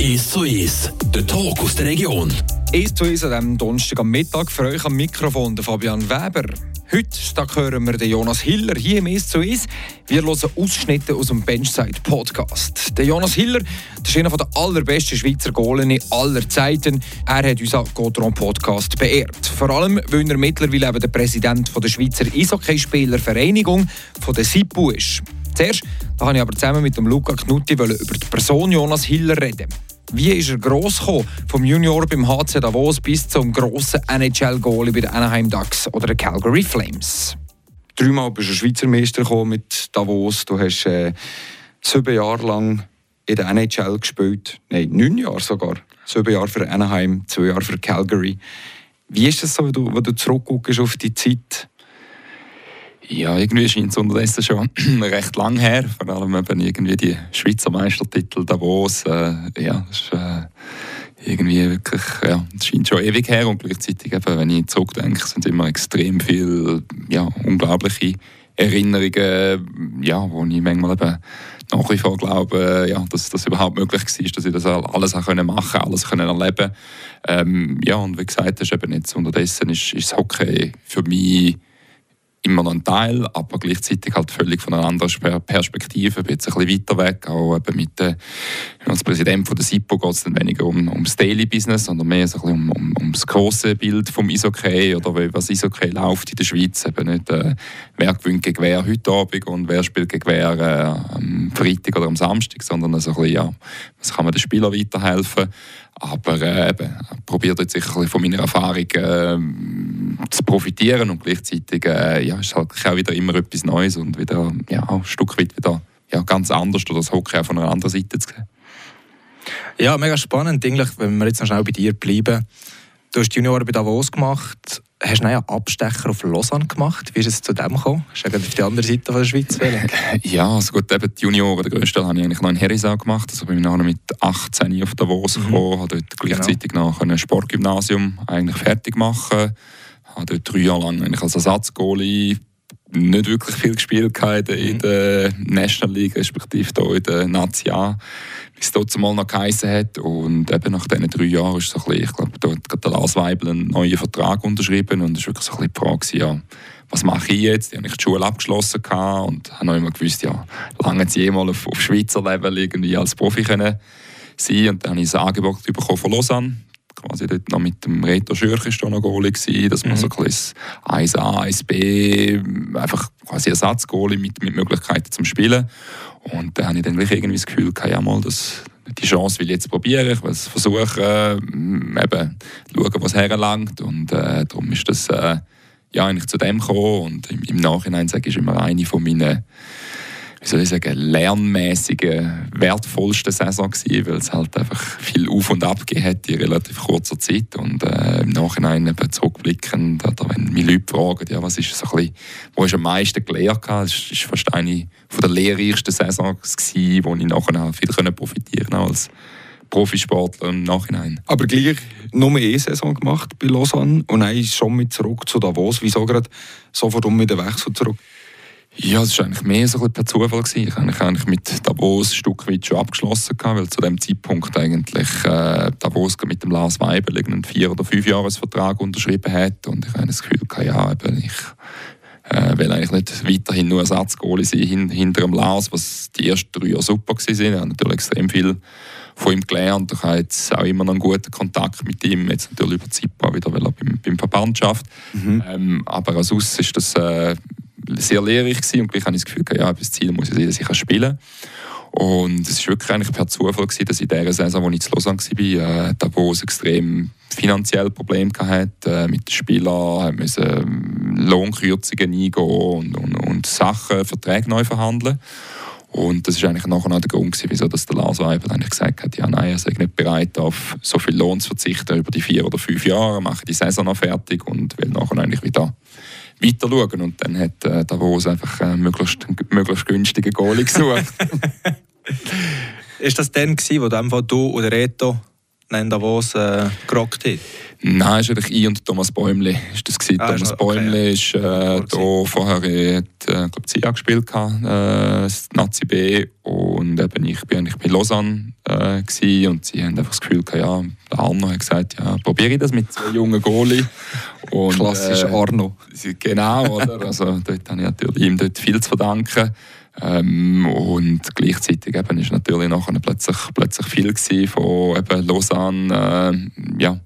1 zu 1, der Talk aus der Region. 1 zu 1 an diesem Donnerstag am Mittag. Für euch am Mikrofon der Fabian Weber. Heute da hören wir den Jonas Hiller hier im 1 zu 1. Wir hören Ausschnitte aus dem Benchside Podcast. Der Jonas Hiller ist einer der allerbesten Schweizer Goalen aller Zeiten. Er hat uns Gotron Podcast beehrt. Vor allem, weil er mittlerweile eben der Präsident der Schweizer Eishockeyspielervereinigung von der SIPU ist. Zuerst da habe ich aber zusammen mit dem Luca Knutti über die Person Jonas Hiller reden. Wie ist er gross gekommen, vom Junior beim HC Davos bis zum grossen NHL-Goalie bei den Anaheim Ducks oder den Calgary Flames? Dreimal bist du Schweizer Meister mit Davos. Du hast äh, sieben Jahre lang in der NHL gespielt. Nein, neun Jahre sogar. Sieben Jahre für Anaheim, zwei Jahre für Calgary. Wie ist es so, wenn du, wenn du zurückguckst auf die Zeit? Ja, irgendwie scheint es unterdessen schon recht lang her. Vor allem eben irgendwie die Schweizer Meistertitel Davos. Äh, ja, das ist äh, irgendwie wirklich, ja, das scheint schon ewig her. Und gleichzeitig, eben, wenn ich zurückdenke, sind immer extrem viele ja, unglaubliche Erinnerungen, ja, wo ich manchmal eben nach wie vor glaube, ja, dass das überhaupt möglich war, dass ich das alles machen konnte, alles können erleben ähm, Ja, und wie gesagt, ist eben jetzt unterdessen ist, ist das Hockey für mich immer noch ein Teil, aber gleichzeitig halt völlig von einer anderen Perspektive, ein bisschen weiter weg. Auch eben mit der, als Präsident von der SIPO geht es dann weniger um, um das Daily Business, sondern mehr so ein um, um, um das große Bild vom Eishockey oder was Eishockey läuft in der Schweiz. Eben nicht, äh, wer gewinnt gegen wer heute Abend und wer spielt gegen wer äh, am Freitag oder am Samstag, sondern so ein bisschen, ja, was kann man den Spielern weiterhelfen. Aber äh, eben, probiert jetzt sicher von meiner Erfahrung äh, zu profitieren und gleichzeitig äh, ja, ist halt auch wieder immer etwas Neues und wieder ja, ein Stück weit wieder ja, ganz anders oder das Hockey auch von einer anderen Seite zu sehen. Ja, mega spannend, eigentlich, wenn wir jetzt noch schnell bei dir bleiben. Du hast die Junior bei Davos gemacht, hast einen Abstecher auf Lausanne gemacht. Wie ist es zu dem gekommen? Hast du auf die andere Seite von der Schweiz Ja, also gut, eben die Junioren, der Teil, habe ich eigentlich noch in Herisau gemacht. Also bin ich nachher mit 18 auf Davos mhm. gekommen, habe dort gleichzeitig genau. noch ein Sportgymnasium eigentlich fertig machen habe dort drei Jahre lang eigentlich als Ersatzgoalie nicht wirklich viel gespielt in mhm. der National League, respektive hier in der Nazi A, wie es dort mal noch geheißen hat. Und eben nach diesen drei Jahren ist so ein bisschen, ich glaube, dort hat der Lars Weibel einen neuen Vertrag unterschrieben und es war wirklich so ein bisschen die Frage, ja, was mache ich jetzt? Ich habe die Schule abgeschlossen und habe noch immer gewusst, ja, lange jetzt jemals auf, auf Schweizer Level irgendwie als Profi können sein. Und dann habe ich ein Angebot bekommen von Lausanne quasi dort noch mit dem Reto Schürch ist da noch Goalie gewesen, dass man mhm. so ein bisschen 1A, 1B, einfach quasi Ersatzgoalie mit, mit Möglichkeiten zum Spielen. Und da habe ich dann irgendwie das Gefühl ja mal, das, die Chance will ich jetzt probieren, ich will es versuchen, äh, eben schauen, was herlangt und äh, darum ist das äh, ja eigentlich zu dem gekommen und im, im Nachhinein sage ich, ist immer eine von meinen wie soll ich sagen, lernmäßige, wertvollste Saison gewesen, weil es halt einfach viel Auf und Ab gegeben hat in relativ kurzer Zeit und äh, im Nachhinein eben zurückblickend, oder wenn mich Leute fragen, ja, was ist so ein bisschen, wo ich am meisten gelernt habe, das ist fast eine von der lehrreichsten Saisons gewesen, wo ich nachher viel profitieren als Profisportler im Nachhinein. Aber gleich nur eine Saison gemacht bei Lausanne und dann schon mit zurück zu Davos. Wieso gerade sofort um mit dem Wechsel zurück? Ja, es war eigentlich mehr so ein per Zufall. Gewesen. Ich habe eigentlich mit Davos ein Stück weit schon abgeschlossen, gehabt, weil zu dem Zeitpunkt eigentlich äh, Davos mit dem Lars Weibel einen vier- oder fünfjahresvertrag unterschrieben hat. Und ich habe das Gefühl, gehabt, ja, eben, ich äh, will eigentlich nicht weiterhin nur Ersatzgoalie sein hin, hinter dem Lars, was die ersten drei Jahre super waren. Ich habe natürlich extrem viel von ihm gelernt. Ich habe jetzt auch immer noch einen guten Kontakt mit ihm, jetzt natürlich über Zipa wieder, weil er beim, beim Verband schafft. Mhm. Ähm, aber Aus ist das äh, sehr lehrreich gewesen und gleich habe ich das Gefühl, ja, das Ziel muss ja sein, dass ich spielen kann. Und es war wirklich eigentlich per Zufall, gewesen, dass in dieser Saison, als ich zu Lausanne war, äh, Davos extrem finanzielle Probleme hatte äh, mit den Spielern, musste ähm, Lohnkürzungen eingehen und, und, und Sachen, Verträge neu verhandeln. Und das ist eigentlich nachher auch der Grund, gewesen, wieso dass der Lars Weibel eigentlich gesagt hat, ja nein, er sei nicht bereit, auf so viel Lohn zu verzichten über die vier oder fünf Jahre, mache die Saison noch fertig und will nachher eigentlich wieder weiter schauen. Und dann hat äh, Davos einfach äh, möglichst, möglichst günstige Goalie gesucht. ist das dann gewesen, wo du, du oder Reto in Davos äh, gerockt hat? Nein, ist eigentlich ich und Thomas Bäumli. Ist das gewesen. Ah, Thomas okay, Bäumli ist äh, da vorher äh, glaub, CIA gespielt, äh, das Nazi B. Und eben ich bin eigentlich bei Lausanne äh, und sie haben einfach das Gefühl gehabt, ja, der Arno hat gesagt, ja, probiere ich das mit zwei jungen Goalie. Und, Klassisch äh, Arno. Genau, oder? Also dort habe ich natürlich ihm dort viel zu verdanken. Ähm, und gleichzeitig eben ist natürlich nachher plötzlich, plötzlich viel von eben Lausanne, äh, ja,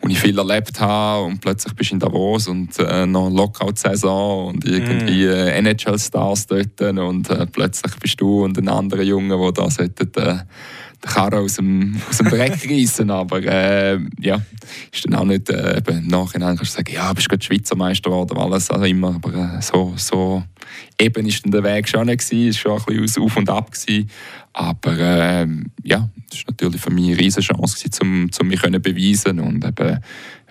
wo ich viel erlebt habe und plötzlich bist du in Davos und äh, noch Lockout-Saison und irgendwie mm. äh, NHL-Stars dort und äh, plötzlich bist du und ein anderer Junge, der da sollte, Karren aus dem, aus dem Dreck reissen. Aber äh, ja, ist dann auch nicht äh, eben, Nachhinein kannst du sagen, ja, bist gerade Schweizer Meister geworden, alles also immer. Aber äh, so, so eben ist dann der Weg schon nicht gewesen, es war schon ein bisschen auf und ab gewesen. Aber äh, ja, das war natürlich für mich eine riesige Chance, um, um mich zu beweisen und eben,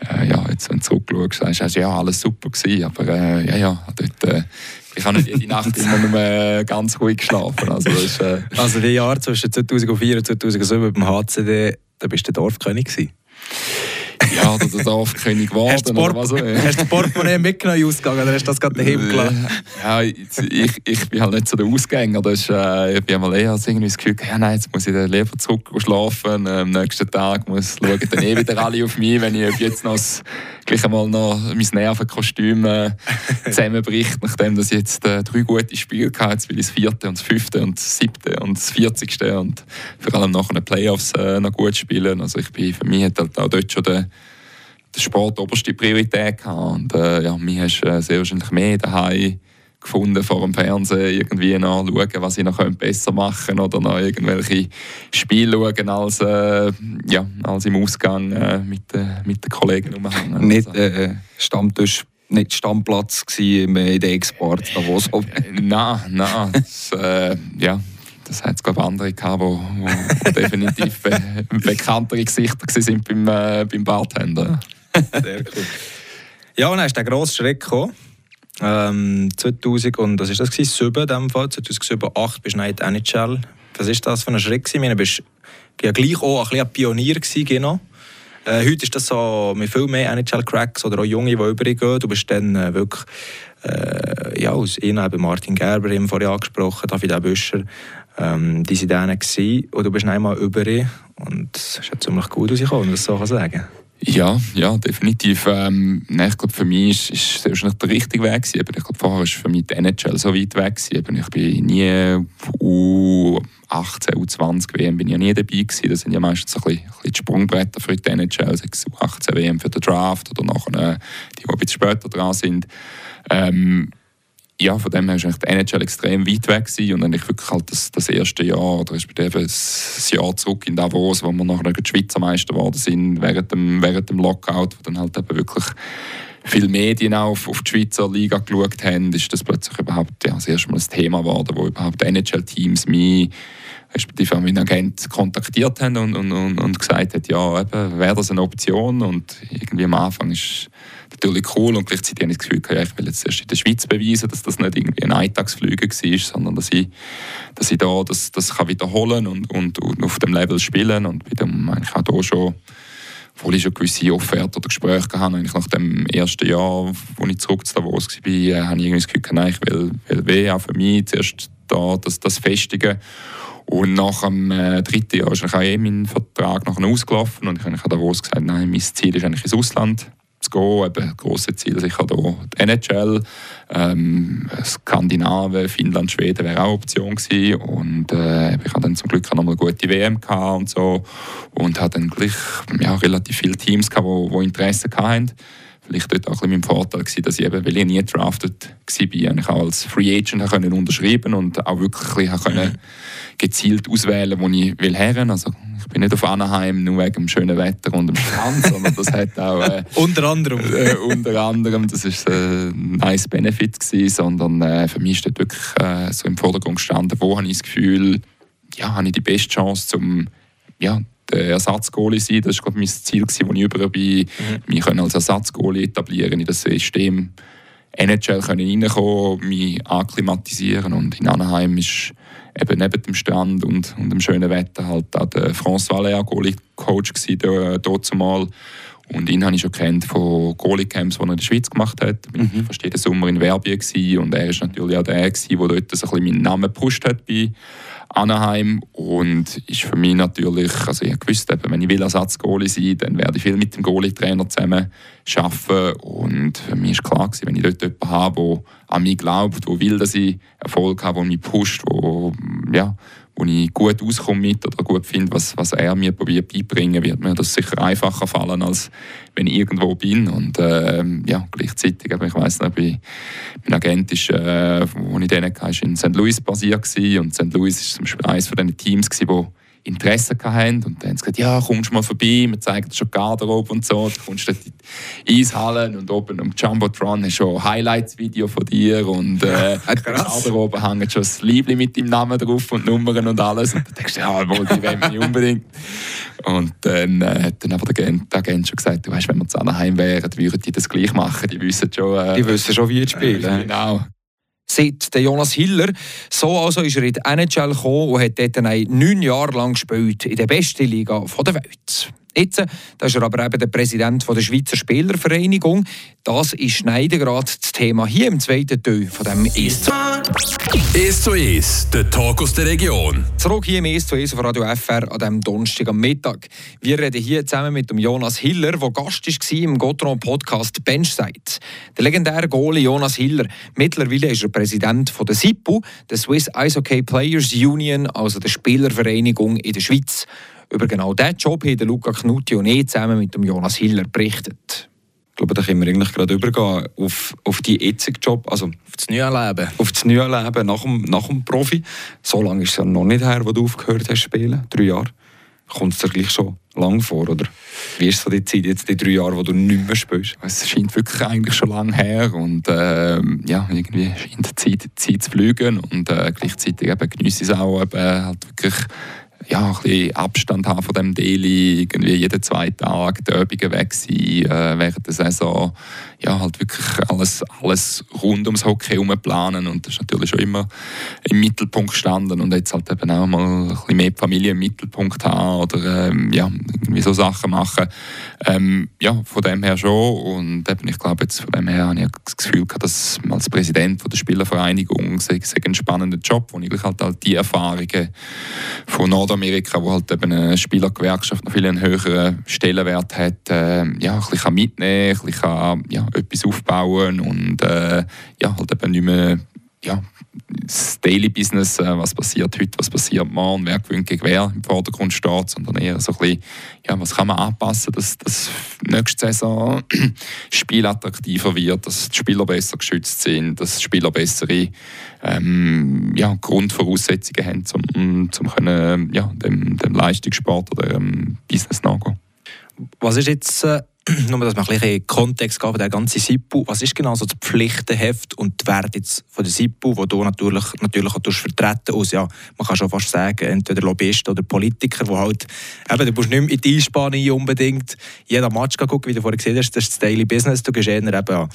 äh, ja, jetzt wenn du zurückschaust, sagst du, ja, alles super gewesen, aber äh, ja, ja, dort, äh, ich habe nicht jede Nacht immer nur äh, ganz ruhig geschlafen. Also, das ist, äh, also die Jahre zwischen 2004 und 2007 beim HCD, da bist du Dorfkönig gewesen? Ja, oder der Dorfkönig geworden. Hast du was, hast du Portemonnaie mitgenommen ausgegangen oder hast du das gerade daheim äh, gelassen? Ja, ich, ich bin halt nicht so der Ausgänger. Das ist, äh, ich bin einmal eher irgendwie das Gefühl, ja, nein, jetzt muss ich dann lieber zurück schlafen. Ähm, am nächsten Tag muss schauen dann eh wieder alle auf mich, wenn ich jetzt noch das, gleich einmal noch mein Nervenkostüm äh, zusammenbricht, nachdem ich jetzt äh, drei gute Spiele hatte. Jetzt will ich das vierte und das fünfte und das siebte und das vierzigste und vor allem nach den Playoffs äh, noch gut spielen. Also ich bin, für mich hat halt auch dort schon der der Sport oberste Priorität gehabt. Und äh, ja, mich hast äh, sehr wahrscheinlich mehr daheim gefunden vor dem Fernsehen irgendwie noch schauen, was ich noch besser machen könnte oder noch irgendwelche Spiele schauen als, äh, ja, als im Ausgang äh, mit, äh, mit den Kollegen umhängen. Nicht also. äh, Stammtisch nicht Stammplatz in der Export da wo so. nein, nein, das, äh, ja, das hat es glaube andere gehabt, wo, wo definitiv be bekanntere Gesichter sind beim, äh, beim Bartender. Sehr cool. Ja, und dann ist der grosse Schritt gekommen. Ähm, 2000 und das ist das gewesen, 7 in dem Fall, 2007, 2008 bist du in der NHL. Was ist das für ein Schritt gewesen? Ich meine, bist ja gleich auch ein, ein Pionier gewesen, genau. Äh, heute ist das so mit viel mehr NHL-Cracks oder auch Junge, die übergehen. Du bist dann äh, wirklich äh, ja, aus ihnen, Martin Gerber, eben vorher angesprochen, David Büscher, ähm, die waren dann und du bist einmal über und es ist ja ziemlich gut rausgekommen, wenn man das so sagen kann. Ja, ja, definitiv. Ähm, ich glaube, für mich ist, sehr wahrscheinlich der richtige Weg gewesen. Ich glaube, vorher war für mich die NHL so weit weg gewesen. Ich bin nie U18, U20 WM bin ich ja nie dabei gewesen. Das sind ja meistens ein bisschen, ein bisschen die Sprungbretter für die NHL. U18 WM für den Draft oder nachher äh, die, die ein bisschen später dran sind. Ähm, ja, von dem her war die NHL extrem weit weg gewesen. und dann ich wirklich halt das, das erste Jahr oder respektive das Jahr zurück in Davos, wo wir nachher die Schweizer Meister geworden sind während dem, während dem Lockout, wo dann halt eben wirklich viele Medien auf, auf die Schweizer Liga geschaut haben, ist das plötzlich überhaupt ja, das erste Mal ein Thema geworden, wo überhaupt NHL-Teams mich respektive meinen Agent kontaktiert haben und, und, und, und gesagt haben, ja, wäre das eine Option und irgendwie am Anfang ist natürlich cool und gleichzeitig habe ich das Gefühl, ja, ich will jetzt erst in der Schweiz beweisen, dass das nicht irgendwie ein Eintagsflüge war, sondern dass ich, dass ich da das, das kann wiederholen und, und, und auf dem Level spielen und bei dem eigentlich auch da schon obwohl ich schon gewisse Offerte oder Gespräche hatte, eigentlich nach dem ersten Jahr, wo ich zurück zu Davos war, äh, habe ich irgendwie das Gefühl, nein, ich will, will weh, auch für mich zuerst da das, das festigen. Und nach dem äh, dritten Jahr ist auch eh mein Vertrag nachher ausgelaufen und ich habe Davos gesagt, nein, mein Ziel ist eigentlich ins Ausland zu gehen. Eben, grosse Ziel sicher hier die NHL, ähm, Skandinavien, Finnland, Schweden wäre auch eine Option gewesen. Und äh, ich hatte dann zum Glück auch noch mal eine gute WM gehabt und so und hatte dann gleich ja, relativ viele Teams gehabt, die, die Interesse hatten vielleicht dort auch ein mein Vorteil gewesen, dass ich eben, weil ich nie drafted war, ich auch als Free Agent können unterschreiben und auch wirklich können gezielt auswählen, wo ich will herren. Also ich bin nicht auf Anaheim nur wegen dem schönen Wetter und dem Strand, sondern das hat auch äh, unter anderem, äh, unter anderem, das ist äh, ein nice Benefit gewesen, sondern äh, für mich ist dort wirklich äh, so im Vordergrund gestanden, wo habe ich das Gefühl, ja, habe ich die beste Chance zum ja, der Ersatzgoalie sein. Das war mein Ziel, das ich über bin, mhm. mich als Ersatzgoalie etablieren in das System NHL können reinkommen, mich akklimatisieren und in Anaheim ist eben neben dem Strand und, und dem schönen Wetter halt auch der François Lea Goalie Coach dort zumal. Und ihn habe ich schon kennt von Goalie-Camps, die er in der Schweiz gemacht hat. Ich war mhm. fast jeden Sommer in Werbien und er war natürlich auch der, der dort so ein bisschen meinen Namen gepusht hat bei Anaheim und ist für mich natürlich, also ich wusste, wenn ich will Ersatzgoalie sein dann werde ich viel mit dem Goalie-Trainer zusammen arbeiten und für mich ist klar gewesen, wenn ich dort jemanden habe, der an mich glaubt, der will, dass ich Erfolg habe, der mich pusht, wo, ja, wo ich gut auskomme mit oder gut finde, was, was er mir probiert beibringen, wird mir das sicher einfacher fallen, als wenn ich irgendwo bin. Und äh, ja, gleichzeitig, ich weiß nicht, mein Agent ist, äh, wo ich den hatte, war in St. Louis basiert gewesen. und St. Louis ist zum Beispiel eines von diesen Teams gewesen, wo Interesse hatten. Und dann haben sie gesagt, ja, kommst du mal vorbei, wir zeigen dir schon Garderobe und so. Du kommst dort in die Eishallen und oben am Jumbotron hast du schon ein Highlights-Video von dir und äh, ja, Garderobe hängt schon das Liebling mit deinem Namen drauf und Nummern und alles. Und dann denkst du, ja, wohl, die wollen mich unbedingt. Und dann äh, hat dann aber der Agent, der Agent schon gesagt, du weißt, wenn wir zu Anaheim wären, würden die das gleich machen. Die wissen schon... Äh, die wissen schon, wie es spielen. Äh, genau seit der Jonas Hiller. So also ist er in die NHL gekommen und hat dort neun Jahre lang gespielt in der besten Liga der Welt. Jetzt da ist er aber eben der Präsident der Schweizer Spielervereinigung. Das ist Schneider gerade das Thema hier im zweiten Teil von dem «Es zu «Es zu Es», der Talk aus der Region. Zurück hier im «Es zu Es» auf Radio FR an diesem Donnerstag am Mittag. Wir reden hier zusammen mit dem Jonas Hiller, der Gast war im Gotron-Podcast «Benchside». Der legendäre Goalie Jonas Hiller. Mittlerweile ist er Präsident von der SIPU, der Swiss Ice Hockey Players Union, also der Spielervereinigung in der Schweiz. Über genau diesen Job haben Luca Knutti und ich zusammen mit dem Jonas Hiller berichtet. Ich glaube, da können wir eigentlich gerade übergehen auf, auf die jetzige Job, also auf das neue Leben. Auf das neue Leben nach dem, nach dem Profi. So lange ist es ja noch nicht her, wo du aufgehört hast zu spielen, drei Jahre. Kommt es dir gleich schon lang vor, oder? Wie ist so die Zeit, jetzt die drei Jahre, wo du nicht mehr spielst? Es scheint wirklich eigentlich schon lange her und äh, ja, irgendwie scheint die Zeit, die Zeit zu fliegen und äh, gleichzeitig eben genieße ich es auch eben halt wirklich ja, ein bisschen Abstand haben von dem Daily, irgendwie jeden zwei Tage die Übungen weg sein, äh, während der Saison, ja, halt wirklich alles, alles rund ums Hockey herum planen und das ist natürlich schon immer im Mittelpunkt gestanden und jetzt halt eben auch mal ein bisschen mehr Familie im Mittelpunkt haben oder ähm, ja, irgendwie so Sachen machen. Ähm, ja, von dem her schon und eben, ich glaube jetzt von dem her habe ich das Gefühl gehabt, dass als Präsident von der Spielervereinigung sei, sei ein spannender Job, wo ich halt, halt die Erfahrungen von Nordamerika Nordamerika, wo halt eben eine Spielergewerkschaft noch viel einen höheren Stellenwert hat, äh, ja, ein bisschen mitnehmen, ein bisschen ja, etwas aufbauen und äh, ja, halt eben nicht mehr ja, das Daily Business, äh, was passiert heute, was passiert morgen, wer gewinnt gegen wer im Vordergrund steht, sondern eher so ein bisschen, ja, was kann man anpassen, dass das nächste Saison Spiel attraktiver wird, dass die Spieler besser geschützt sind, dass die Spieler bessere ähm, ja, Grundvoraussetzungen haben, um, um ja, dem, dem Leistungssport oder dem Business nachgehen. Was ist jetzt äh nur, dass man ein bisschen Kontext geben, der ganze SIPU. Was ist genau so das Pflichtenheft und die Werte von der SIPU, wo du natürlich, natürlich auch vertreten aus, ja, man kann schon fast sagen, entweder Lobbyist oder Politiker, wo halt, eben, du musst nicht mehr in die Einspanung unbedingt. Jeden Match gucken, wie du vorhin gesehen hast, das ist das Daily Business, du gehst eher eben an,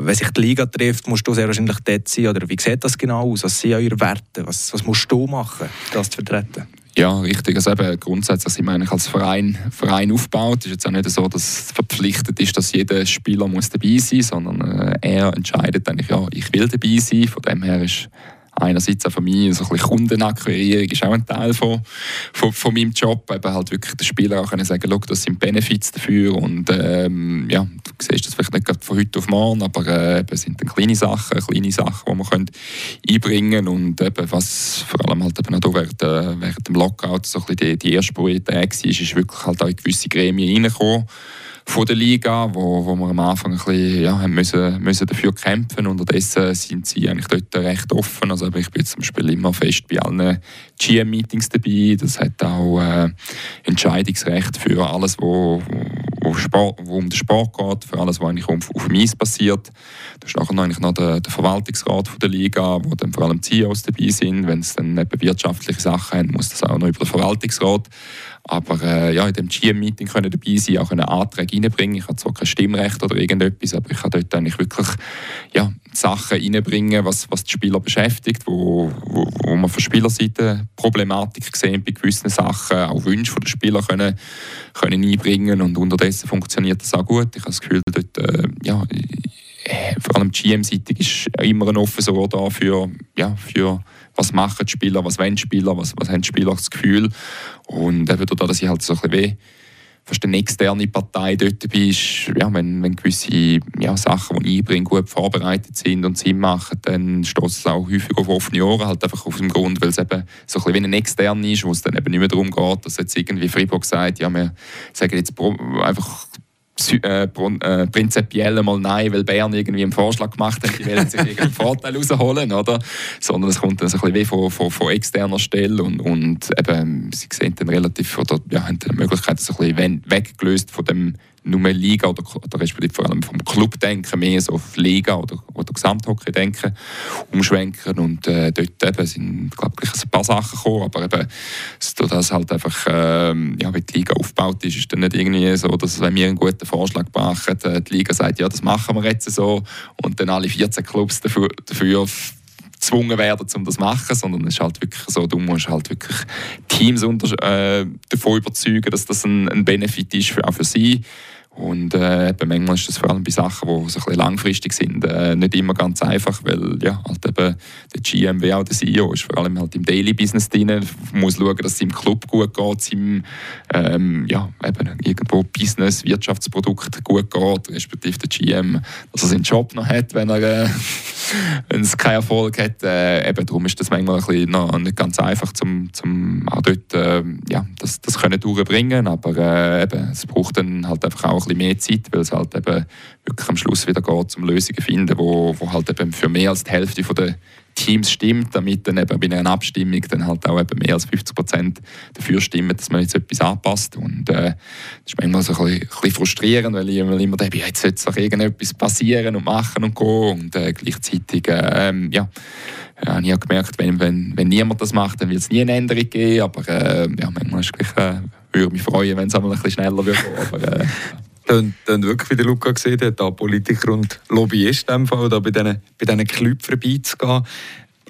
wenn sich die Liga trifft, musst du sehr wahrscheinlich dort sein, oder wie sieht das genau aus, was sind eure Werte, was, was musst du machen, das zu vertreten? Ja, richtig. Also eben grundsätzlich sind wir eigentlich als Verein, Verein aufgebaut. Es ist jetzt auch nicht so, dass es verpflichtet ist, dass jeder Spieler muss dabei sein muss, sondern äh, er entscheidet eigentlich, ja, ich will dabei sein. Von dem her ist einerseits auch von mir, so ein bisschen Kundenakquirierung ist auch ein Teil von, von, von meinem Job, eben halt wirklich den Spieler auch können sagen, Schau, das sind Benefits dafür und ähm, ja, du siehst das vielleicht nicht von heute auf morgen, aber äh, es sind dann kleine Sachen, kleine Sachen, die man können einbringen und eben, was vor allem halt eben auch während, äh, während dem Lockout so ein bisschen die, die erste Priorität war, ist wirklich halt auch in gewisse Gremien reingekommen von der Liga, wo, wo wir am Anfang ein bisschen, ja, haben müssen, müssen dafür kämpfen. Unterdessen sind sie eigentlich dort recht offen. Also ich bin zum Beispiel immer fest bei allen GM-Meetings dabei. Das hat auch äh, Entscheidungsrecht für alles, wo, wo, Sport, wo um den Sport geht, für alles, was eigentlich auf, auf dem Eis passiert. Da ist nachher eigentlich noch der, der Verwaltungsrat von der Liga, wo dann vor allem CEOs dabei sind. Wenn es dann eben wirtschaftliche Sachen haben, muss das auch noch über den Verwaltungsrat. Aber äh, ja, in dem GM-Meeting können dabei sein, auch einen Antrag reinbringen. Ich habe zwar kein Stimmrecht oder irgendetwas, aber ich kann dort eigentlich wirklich ja, Sachen reinbringen, was, was die Spieler beschäftigt, wo, wo, wo man von Spielerseite Problematik sehen bei gewissen Sachen, auch Wünsche der Spieler können, können einbringen und unterdessen funktioniert das auch gut. Ich habe das Gefühl, dort, äh, ja, äh, vor allem GM-seitig ist immer ein offenes Ohr da für, ja, für was machen die Spieler, was wollen die Spieler, was, was haben die Spieler das Gefühl. Und eben dadurch, dass ich halt so ein bisschen weh fast eine externe Partei dort dabei ist, ja, wenn, wenn gewisse ja, Sachen, die ich einbringe, gut vorbereitet sind und Sinn machen, dann stößt es auch häufig auf offene Ohren, halt einfach auf dem Grund, weil es eben so ein bisschen wie ein extern ist, wo es dann eben nicht mehr darum geht, dass jetzt irgendwie Fribourg sagt, ja, wir sagen jetzt einfach äh, äh, prinzipiell mal nein, weil Bern irgendwie einen Vorschlag gemacht hat, die wollen sich einen Vorteil rausholen, oder? Sondern es kommt dann so ein bisschen wie von, von, von externer Stelle und, und eben, sie sehen dann relativ, oder ja, haben die Möglichkeit so ein bisschen weggelöst von dem nur Liga oder, oder respektive vor allem vom Club denken, mehr so auf Liga oder, oder Gesamthockey denken, umschwenken und äh, dort eben sind, glaube ich, ein paar Sachen gekommen, aber eben, dass halt einfach, äh, ja, wie die Liga aufgebaut ist, ist dann nicht irgendwie so, dass wenn wir einen guten Vorschlag machen, äh, die Liga sagt, ja, das machen wir jetzt so und dann alle 14 Clubs dafür, dafür gezwungen werden, um das zu machen, sondern es ist halt wirklich so, du musst halt wirklich Teams unter, äh, davon überzeugen, dass das ein, ein Benefit ist, für, auch für sie. Und äh, manchmal ist das vor allem bei Sachen, die so ein bisschen langfristig sind, äh, nicht immer ganz einfach, weil ja, halt eben der GM wie auch der CEO ist vor allem halt im Daily-Business drin, muss schauen, dass es im Club gut geht, seinem ähm, ja, eben irgendwo Business, Wirtschaftsprodukt gut geht, respektive der GM, dass er seinen Job noch hat, wenn er äh, wenn es keinen Erfolg hat. Äh, eben darum ist das manchmal ein bisschen noch nicht ganz einfach, zum, zum auch dort äh, ja, das, das können durchbringen, aber äh, eben, es braucht dann halt einfach auch bisschen mehr Zeit, weil es halt eben wirklich am Schluss wieder geht, um Lösungen zu finden, wo, wo halt eben für mehr als die Hälfte der Teams stimmt, damit dann eben bei einer Abstimmung dann halt auch eben mehr als 50 Prozent dafür stimmen, dass man jetzt etwas anpasst. Und äh, das ist manchmal so ein bisschen, ein bisschen frustrierend, weil ich immer, denke, jetzt sollte doch irgendetwas passieren und machen und gehen. Und äh, gleichzeitig, äh, ja, ja, ich habe gemerkt, wenn, wenn, wenn niemand das macht, dann wird es nie eine Änderung geben. Aber äh, ja, manchmal ist es gleich, äh, würde mich freuen, wenn es einmal ein bisschen schneller wird. Aber, äh, dann, dann wirklich, wie der Luca gesehen hat, da Politiker und Lobbyist in Fall, da bei diesen, bei vorbeizugehen.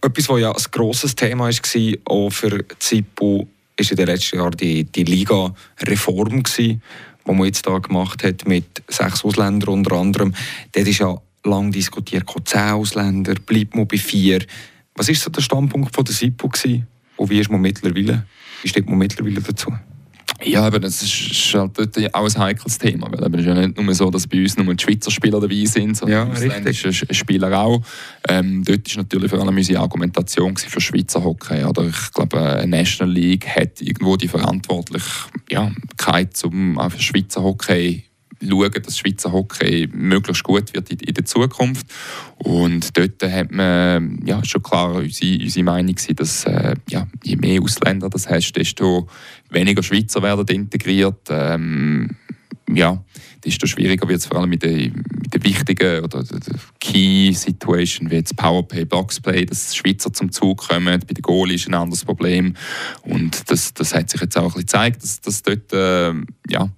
Etwas, was ja ein grosses Thema war, auch für ZIPU, war in den letzten Jahren die, die Liga-Reform, die man jetzt da gemacht hat mit sechs Ausländern unter anderem. Dort ist ja lang diskutiert, zehn Ausländer, bleibt man bei vier. Was war so der Standpunkt von der SIPO und wie ist man mittlerweile? Wie steht man mittlerweile dazu? Ja, aber das ist halt dort auch ein heikles Thema, weil es ist ja nicht nur so, dass bei uns nur die Schweizer Spieler dabei sind, sondern ja, ausländische Spieler auch. Ähm, dort ist natürlich vor allem unsere Argumentation für Schweizer Hockey. Oder ich glaube, eine National League hat irgendwo die Verantwortlichkeit, um auch für Schweizer Hockey schauen, dass Schweizer Hockey möglichst gut wird in, in der Zukunft. Und dort hat man ja, schon klar unsere, unsere Meinung gewesen, dass äh, ja, je mehr Ausländer das hast, desto weniger Schweizer werden integriert. Ähm, ja, desto schwieriger wird es vor allem mit den, mit den wichtigen oder Key Situation wie jetzt Powerplay, Boxplay, dass Schweizer zum Zug kommen. Bei den Goal ist ein anderes Problem und das, das hat sich jetzt auch ein bisschen gezeigt, dass, dass dort äh, ja,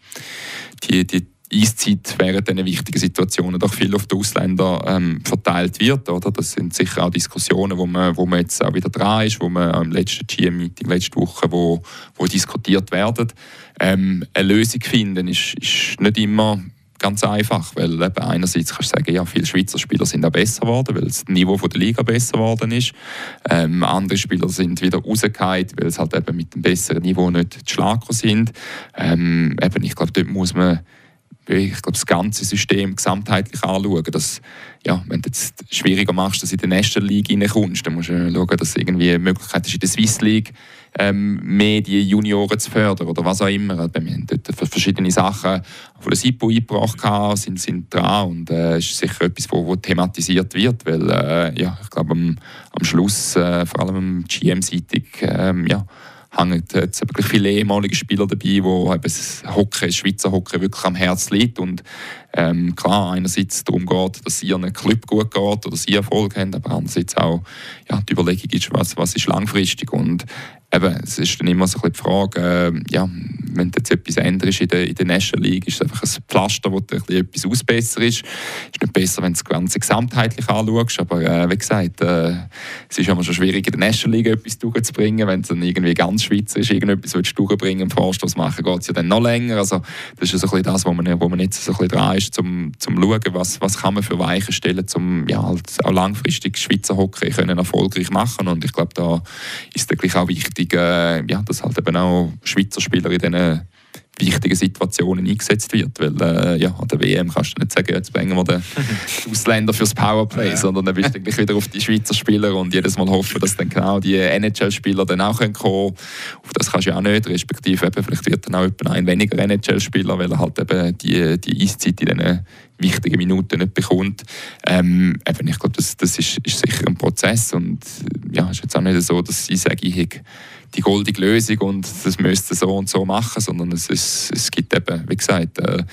die, die Eiszeit während diesen wichtigen Situationen doch viel auf die Ausländer ähm, verteilt wird. Oder? Das sind sicher auch Diskussionen, wo man, wo man jetzt auch wieder dran ist, wo man im letzten GM-Meeting letzte Woche wo, wo diskutiert werden. Ähm, eine Lösung finden ist, ist nicht immer ganz einfach, weil eben einerseits kannst du sagen, ja, viele Schweizer Spieler sind auch besser geworden, weil das Niveau der Liga besser geworden ist. Ähm, andere Spieler sind wieder rausgefallen, weil es halt eben mit dem besseren Niveau nicht schlagbar sind. Ähm, eben, ich glaube, dort muss man ich glaube, das ganze System gesamtheitlich anschauen. Dass, ja, wenn du es schwieriger machst, dass du in die National League reinkommst, dann musst du schauen, dass irgendwie eine Möglichkeit ist, in der Swiss League ähm, mehr die Junioren zu fördern oder was auch immer. Wir haben dort verschiedene Sachen von der SIPO eingebracht, sind, sind dran und äh, ist sicher etwas, wo, wo thematisiert wird, weil äh, ja, ich glaube, am, am Schluss, äh, vor allem GM-seitig, ähm, ja, hängen jetzt wirklich viele ehemalige Spieler dabei, die das Hockey, Schweizer Hockey wirklich am Herzen liegt. Und ähm, klar einerseits darum geht, dass sie ihren Club gut geht oder sie Erfolg haben, aber andererseits auch ja, die Überlegung ist, was, was ist langfristig. Und eben, es ist dann immer so ein die Frage, äh, ja, wenn jetzt etwas änderst in der, in der National League, ist es einfach ein Pflaster, wo du etwas ausbessert ist. Es ist nicht besser, wenn du das Ganze gesamtheitlich anschaust, aber äh, wie gesagt, äh, es ist immer schon schwierig, in der National League etwas durchzubringen. Wenn es dann irgendwie ganz Schweizer ist, irgendetwas willst du durchbringen, einen Vorstoß machen, geht es ja dann noch länger. Also das ist so ein bisschen das, wo man, wo man jetzt so ein bisschen dran ist, zum, zum schauen, was, was kann man für Weichen stellen, um ja, halt auch langfristig Schweizer Hockey können erfolgreich machen und ich glaube, da ist es auch wichtig, äh, ja, dass halt eben auch Schweizer Spieler in diesen wichtigen Situationen eingesetzt wird. Weil äh, ja, an der WM kannst du nicht sagen, jetzt bringen wir den Ausländer fürs Powerplay, ja. sondern dann bist du eigentlich wieder auf die Schweizer Spieler und jedes Mal hoffen, dass dann genau die NHL-Spieler dann auch kommen können. Auf das kannst du ja auch nicht, respektive eben, vielleicht wird dann auch ein weniger NHL-Spieler, weil er halt eben die, die Eiszeit in diesen wichtigen Minuten nicht bekommt. Ähm, eben, ich glaube, das, das ist, ist sicher ein Prozess und ja, es ist jetzt auch nicht so, dass ich sage, ich habe die goldige Lösung und das müsste so und so machen, sondern es, es, es gibt eben, wie gesagt, äh,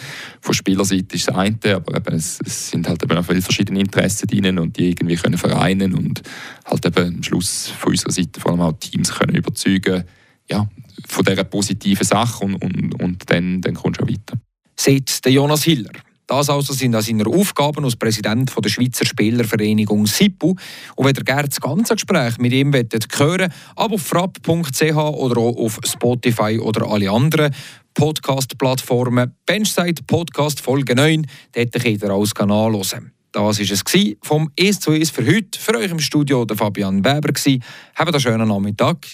von Spielerseite ist das eine, aber eben, es, es, sind halt eben auch viele verschiedene Interessen drin und die irgendwie können vereinen und halt eben am Schluss von unserer Seite vor allem auch Teams können überzeugen, ja, von dieser positiven Sache und, und, und dann, dann kommst du auch weiter. Seit der Jonas Hiller. Das also sind an seiner Aufgaben als Präsident der Schweizer Spielervereinigung SIPU. Und wenn ihr gerne das ganze Gespräch mit ihm hören wollt, ab auf frapp.ch oder auch auf Spotify oder alle anderen Podcast-Plattformen. Benchside Podcast Folge 9, dort könnt ihr alles anhören. Das war es vom «Es zu Es» für heute. Für euch im Studio der Fabian Weber. Habt einen schönen Nachmittag.